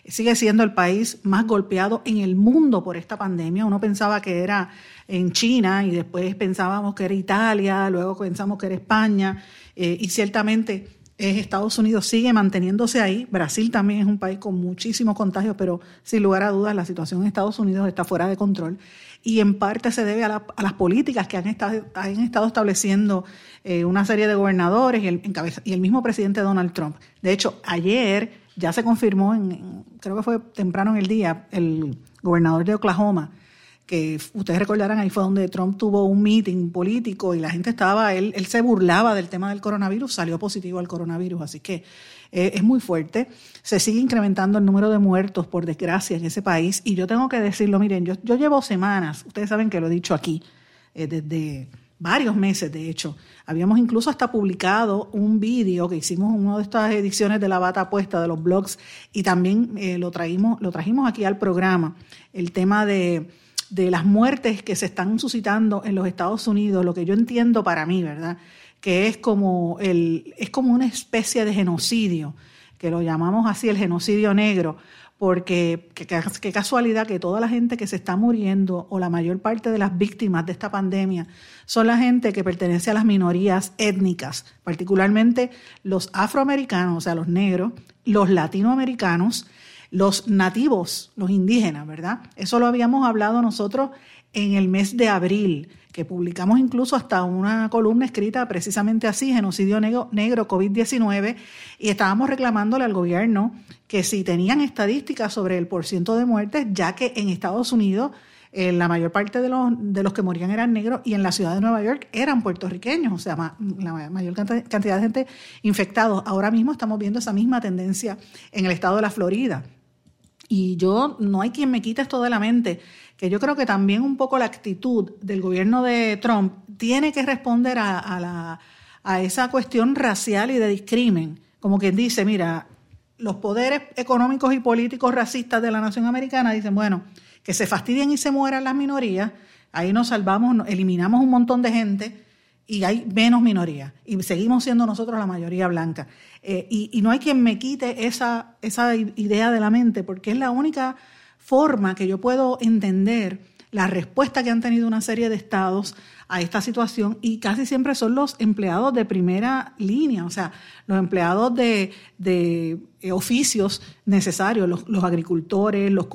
Sigue siendo el país más golpeado en el mundo por esta pandemia. Uno pensaba que era en China y después pensábamos que era Italia, luego pensamos que era España eh, y ciertamente es Estados Unidos sigue manteniéndose ahí. Brasil también es un país con muchísimos contagios, pero sin lugar a dudas la situación en Estados Unidos está fuera de control. Y en parte se debe a, las políticas que han estado, han estado estableciendo eh, una serie de gobernadores y el, y el mismo presidente Donald Trump. De hecho, ayer ya se confirmó, en, creo que fue temprano en el día, el gobernador de Oklahoma que ustedes recordarán, ahí fue donde Trump tuvo un meeting político y la gente estaba, él, él se burlaba del tema del coronavirus, salió positivo al coronavirus, así que eh, es muy fuerte. Se sigue incrementando el número de muertos, por desgracia, en ese país. Y yo tengo que decirlo, miren, yo, yo llevo semanas, ustedes saben que lo he dicho aquí, eh, desde varios meses, de hecho. Habíamos incluso hasta publicado un vídeo que hicimos en una de estas ediciones de La Bata Puesta de los blogs y también eh, lo, traímos, lo trajimos aquí al programa, el tema de de las muertes que se están suscitando en los Estados Unidos, lo que yo entiendo para mí, ¿verdad? Que es como, el, es como una especie de genocidio, que lo llamamos así el genocidio negro, porque qué casualidad que toda la gente que se está muriendo o la mayor parte de las víctimas de esta pandemia son la gente que pertenece a las minorías étnicas, particularmente los afroamericanos, o sea, los negros, los latinoamericanos, los nativos, los indígenas, ¿verdad? Eso lo habíamos hablado nosotros en el mes de abril, que publicamos incluso hasta una columna escrita precisamente así, genocidio negro, negro COVID-19, y estábamos reclamándole al gobierno que si tenían estadísticas sobre el porciento de muertes, ya que en Estados Unidos eh, la mayor parte de los, de los que morían eran negros y en la ciudad de Nueva York eran puertorriqueños, o sea, la mayor cantidad de gente infectados. Ahora mismo estamos viendo esa misma tendencia en el estado de la Florida. Y yo, no hay quien me quite esto de la mente, que yo creo que también un poco la actitud del gobierno de Trump tiene que responder a, la, a esa cuestión racial y de discrimen. Como quien dice, mira, los poderes económicos y políticos racistas de la nación americana dicen, bueno, que se fastidien y se mueran las minorías, ahí nos salvamos, eliminamos un montón de gente y hay menos minorías y seguimos siendo nosotros la mayoría blanca. Eh, y, no hay quien me quite esa, esa idea de la mente porque es la única forma que yo puedo entender la respuesta que han tenido una serie de estados a esta situación y casi siempre son los empleados de primera línea, o sea, los empleados de, eh, oficios necesarios, los, agricultores, los,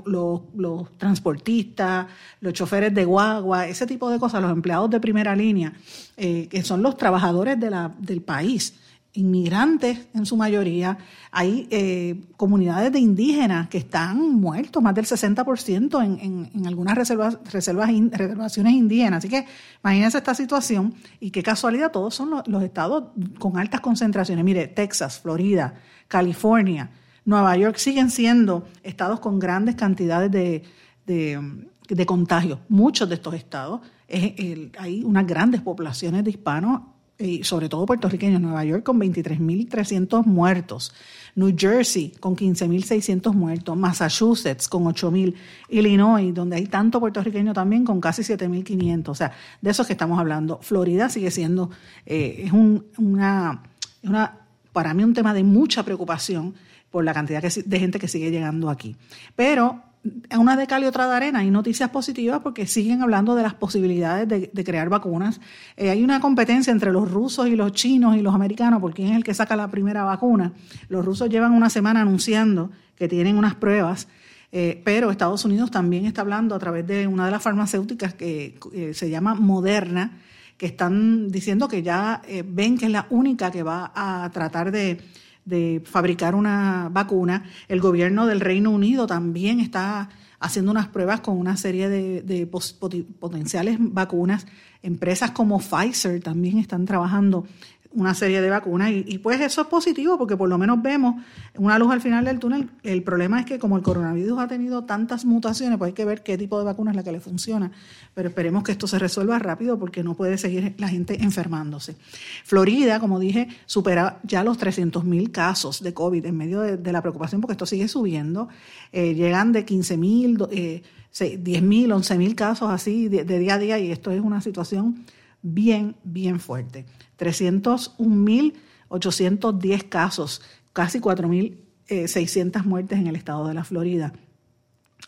transportistas, los choferes de guagua, ese tipo de cosas, los empleados de primera línea, eh, que son los trabajadores de la, del país inmigrantes en su mayoría, hay eh, comunidades de indígenas que están muertos, más del 60% en, en, algunas reservas, reservaciones indígenas. Así que imagínense esta situación y qué casualidad, todos son los, estados con altas concentraciones. Mire, Texas, Florida, California, Nueva York siguen siendo estados con grandes cantidades de, de, contagios. Muchos de estos estados, hay unas grandes poblaciones de hispanos y sobre todo puertorriqueños, Nueva York con 23.300 muertos, New Jersey con 15.600 muertos, Massachusetts con 8.000, Illinois, donde hay tanto puertorriqueño también, con casi 7.500. O sea, de esos que estamos hablando. Florida sigue siendo, eh, es una, una, para mí un tema de mucha preocupación por la cantidad de gente que sigue llegando aquí. Pero una de cal y otra de arena. Hay noticias positivas porque siguen hablando de las posibilidades de, crear vacunas. Eh, hay una competencia entre los rusos y los chinos y los americanos por quién es el que saca la primera vacuna. Los rusos llevan una semana anunciando que tienen unas pruebas, eh, pero Estados Unidos también está hablando a través de una de las farmacéuticas que eh, se llama Moderna, que están diciendo que ya ven que es la única que va a tratar de de fabricar una vacuna. El gobierno del Reino Unido también está haciendo unas pruebas con una serie de, potenciales vacunas. Empresas como Pfizer también están trabajando una serie de vacunas y, pues eso es positivo porque por lo menos vemos una luz al final del túnel. El problema es que como el coronavirus ha tenido tantas mutaciones, pues hay que ver qué tipo de vacuna es la que le funciona. Pero esperemos que esto se resuelva rápido porque no puede seguir la gente enfermándose. Florida, como dije, supera ya los 300 mil casos de COVID en medio de, la preocupación porque esto sigue subiendo. Eh, llegan de 15 mil, eh, 10 mil, 11 mil casos así de día a día y esto es una situación bien, bien fuerte. 301.810 casos, casi 4.600 muertes en el estado de la Florida.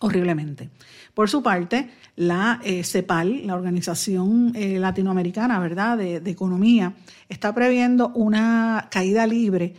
Horriblemente. Por su parte, la eh, CEPAL, la Organización eh, Latinoamericana ¿verdad? De, Economía, está previendo una caída libre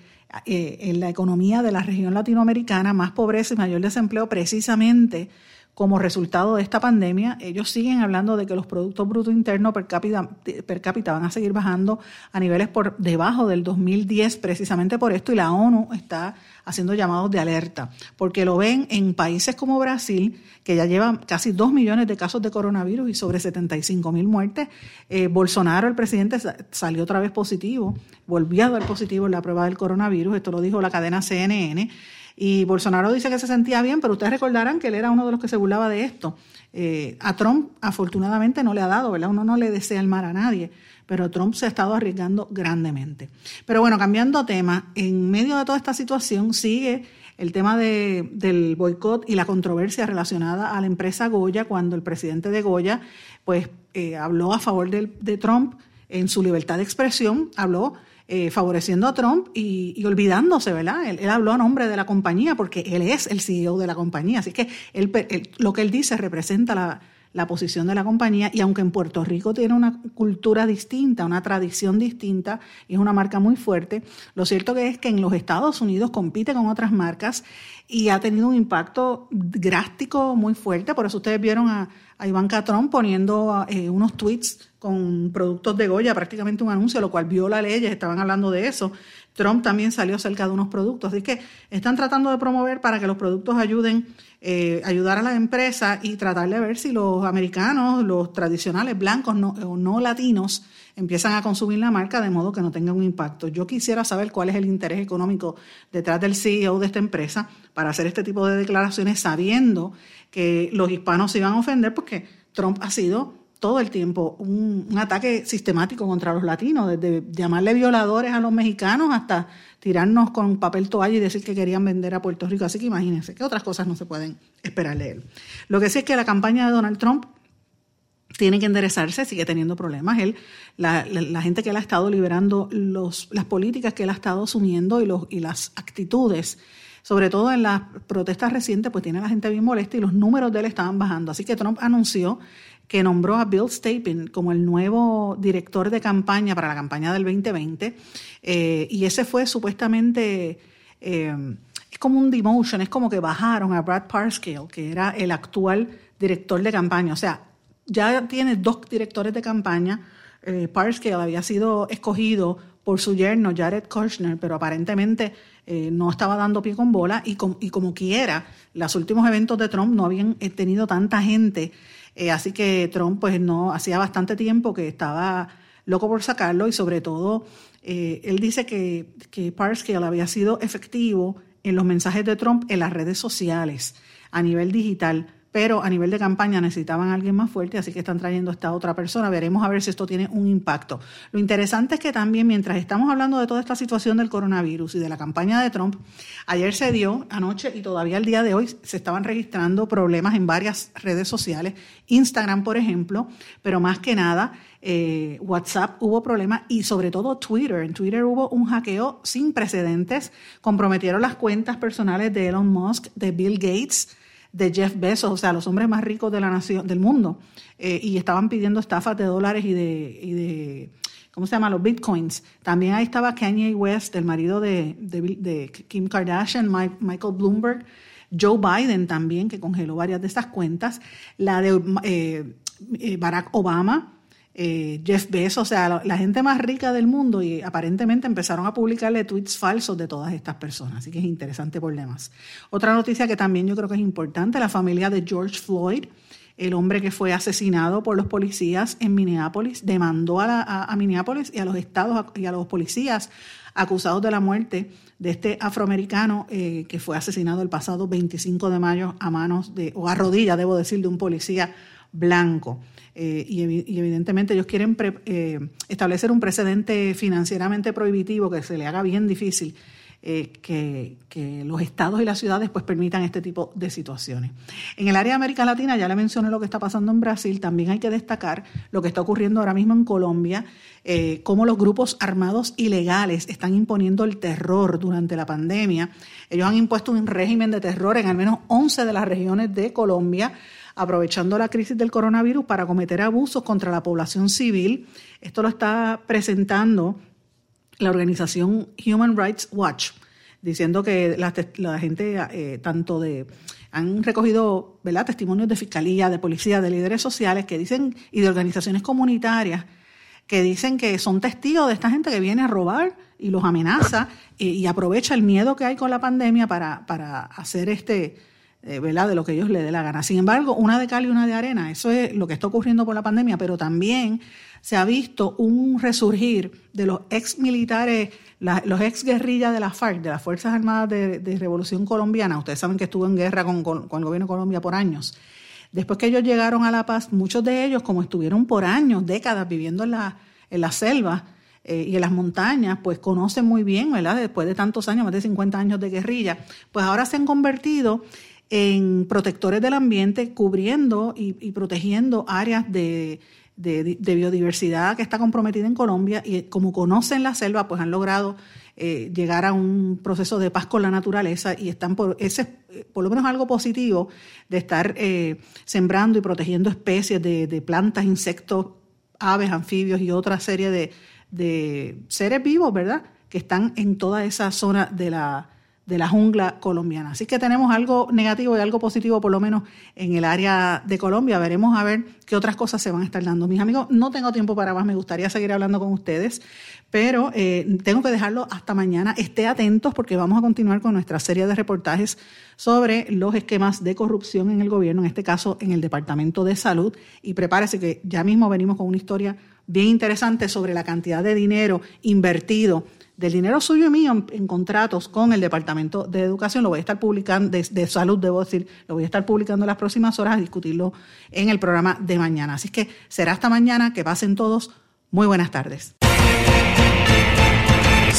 eh, en la economía de la región latinoamericana, más pobreza y mayor desempleo, precisamente como resultado de esta pandemia, ellos siguen hablando de que los productos brutos internos per cápita, van a seguir bajando a niveles por debajo del 2010 precisamente por esto y la ONU está haciendo llamados de alerta porque lo ven en países como Brasil que ya llevan casi 2 millones de casos de coronavirus y sobre 75 mil muertes. Eh, Bolsonaro, el presidente, salió otra vez positivo, volvió a dar positivo en la prueba del coronavirus, esto lo dijo la cadena CNN. Y Bolsonaro dice que se sentía bien, pero ustedes recordarán que él era uno de los que se burlaba de esto. Eh, a Trump, afortunadamente, no le ha dado, ¿verdad? Uno no le desea el mal a nadie, pero Trump se ha estado arriesgando grandemente. Pero bueno, cambiando tema, en medio de toda esta situación sigue el tema de, del boicot y la controversia relacionada a la empresa Goya, cuando el presidente de Goya pues, eh, habló a favor de Trump en su libertad de expresión, habló eh, favoreciendo a Trump y, olvidándose, ¿verdad? Él, habló a nombre de la compañía porque él es el CEO de la compañía. Así que él, lo que él dice representa la, posición de la compañía y aunque en Puerto Rico tiene una cultura distinta, una tradición distinta y es una marca muy fuerte, lo cierto que es que en los Estados Unidos compite con otras marcas y ha tenido un impacto drástico muy fuerte. Por eso ustedes vieron a, a Ivanka poniendo eh, unos tweets con productos de Goya, prácticamente un anuncio, lo cual viola leyes, estaban hablando de eso. Trump también salió cerca de unos productos. Así que están tratando de promover para que los productos ayuden, eh, ayudar a la empresa y tratar de ver si los americanos, los tradicionales blancos o no latinos, empiezan a consumir la marca de modo que no tenga un impacto. Yo quisiera saber cuál es el interés económico detrás del CEO de esta empresa para hacer este tipo de declaraciones sabiendo que los hispanos se iban a ofender porque Trump ha sido todo el tiempo un, ataque sistemático contra los latinos, desde llamarle violadores a los mexicanos hasta tirarnos con papel toalla y decir que querían vender a Puerto Rico. Así que imagínense que otras cosas no se pueden esperar de él. Lo que sí es que la campaña de Donald Trump tiene que enderezarse, sigue teniendo problemas. Él, la, gente que él ha estado liberando, los, las políticas que él ha estado asumiendo y, los, y las actitudes, sobre todo en las protestas recientes, pues tiene a la gente bien molesta y los números de él estaban bajando. Así que Trump anunció que nombró a Bill Stapin como el nuevo director de campaña para la campaña del 2020. Eh, y ese fue supuestamente, eh, es como un demotion, es como que bajaron a Brad Parscale, que era el actual director de campaña. O sea, ya tiene dos directores de campaña. Eh, Parscale había sido escogido por su yerno Jared Kushner, pero aparentemente no estaba dando pie con bola y, y como quiera, los últimos eventos de Trump no habían tenido tanta gente eh, así que Trump, pues no, hacía bastante tiempo que estaba loco por sacarlo y sobre todo eh, él dice que, que Parscale había sido efectivo en los mensajes de Trump en las redes sociales a nivel digital pero a nivel de campaña necesitaban a alguien más fuerte, así que están trayendo esta otra persona. Veremos a ver si esto tiene un impacto. Lo interesante es que también mientras estamos hablando de toda esta situación del coronavirus y de la campaña de Trump, ayer se dio, anoche y todavía el día de hoy se estaban registrando problemas en varias redes sociales, Instagram por ejemplo, pero más que nada eh, WhatsApp hubo problemas y sobre todo Twitter. En Twitter hubo un hackeo sin precedentes, comprometieron las cuentas personales de Elon Musk, de Bill Gates, de Jeff Bezos, o sea, los hombres más ricos de la nación, del mundo, eh, y estaban pidiendo estafas de dólares y de, y de, ¿cómo se llama? Los bitcoins. También ahí estaba Kanye West, el marido de, de, Kim Kardashian, Michael Bloomberg, Joe Biden también, que congeló varias de estas cuentas, la de eh, eh, Barack Obama, eh, Jeff Bezos, o sea, la, gente más rica del mundo y aparentemente empezaron a publicarle tweets falsos de todas estas personas, así que es interesante por demás. Otra noticia que también yo creo que es importante, la familia de George Floyd, el hombre que fue asesinado por los policías en Minneapolis, demandó a, Minneapolis y a los estados y a los policías acusados de la muerte de este afroamericano eh, que fue asesinado el pasado 25 de mayo a manos de, o a rodillas, debo decir, de un policía blanco. Eh, y, evidentemente ellos quieren eh, establecer un precedente financieramente prohibitivo que se le haga bien difícil eh, que, los estados y las ciudades pues permitan este tipo de situaciones. En el área de América Latina, ya le mencioné lo que está pasando en Brasil, también hay que destacar lo que está ocurriendo ahora mismo en Colombia, cómo los grupos armados ilegales están imponiendo el terror durante la pandemia. Ellos han impuesto un régimen de terror en al menos 11 de las regiones de Colombia aprovechando la crisis del coronavirus para cometer abusos contra la población civil. Esto lo está presentando la organización Human Rights Watch, diciendo que la, gente, eh, tanto de, han recogido ¿verdad? testimonios de fiscalía, de policía, de líderes sociales que dicen, y de organizaciones comunitarias, que dicen que son testigos de esta gente que viene a robar y los amenaza y, aprovecha el miedo que hay con la pandemia para, para hacer este, eh, ¿verdad? de lo que ellos le dé la gana. Sin embargo, una de cal y una de arena, eso es lo que está ocurriendo por la pandemia, pero también se ha visto un resurgir de los ex militares, los ex guerrillas de la FARC, de las Fuerzas Armadas de, Revolución Colombiana. Ustedes saben que estuvo en guerra con, el gobierno de Colombia por años. Después que ellos llegaron a La Paz, muchos de ellos, como estuvieron por años, décadas viviendo en la, en la selva, eh, y en las montañas, pues conocen muy bien, ¿verdad? Después de tantos años, más de 50 años de guerrilla, pues ahora se han convertido en protectores del ambiente, cubriendo y protegiendo áreas de, de, biodiversidad que está comprometida en Colombia y como conocen la selva, pues han logrado eh, llegar a un proceso de paz con la naturaleza y están por ese por lo menos algo positivo de estar eh, sembrando y protegiendo especies de, plantas, insectos, aves, anfibios y otra serie de seres vivos, ¿verdad? Que están en toda esa zona de la, de la jungla colombiana. Así que tenemos algo negativo y algo positivo, por lo menos en el área de Colombia. Veremos a ver qué otras cosas se van a estar dando. Mis amigos, no tengo tiempo para más, me gustaría seguir hablando con ustedes, pero eh, tengo que dejarlo hasta mañana. Esté atentos porque vamos a continuar con nuestra serie de reportajes sobre los esquemas de corrupción en el gobierno, en este caso en el Departamento de Salud. Y prepárese que ya mismo venimos con una historia bien interesante sobre la cantidad de dinero invertido del dinero suyo y mío en, contratos con el Departamento de Educación. Lo voy a estar publicando, de, salud debo decir, lo voy a estar publicando en las próximas horas a discutirlo en el programa de mañana. Así que será hasta mañana, que pasen todos. Muy buenas tardes.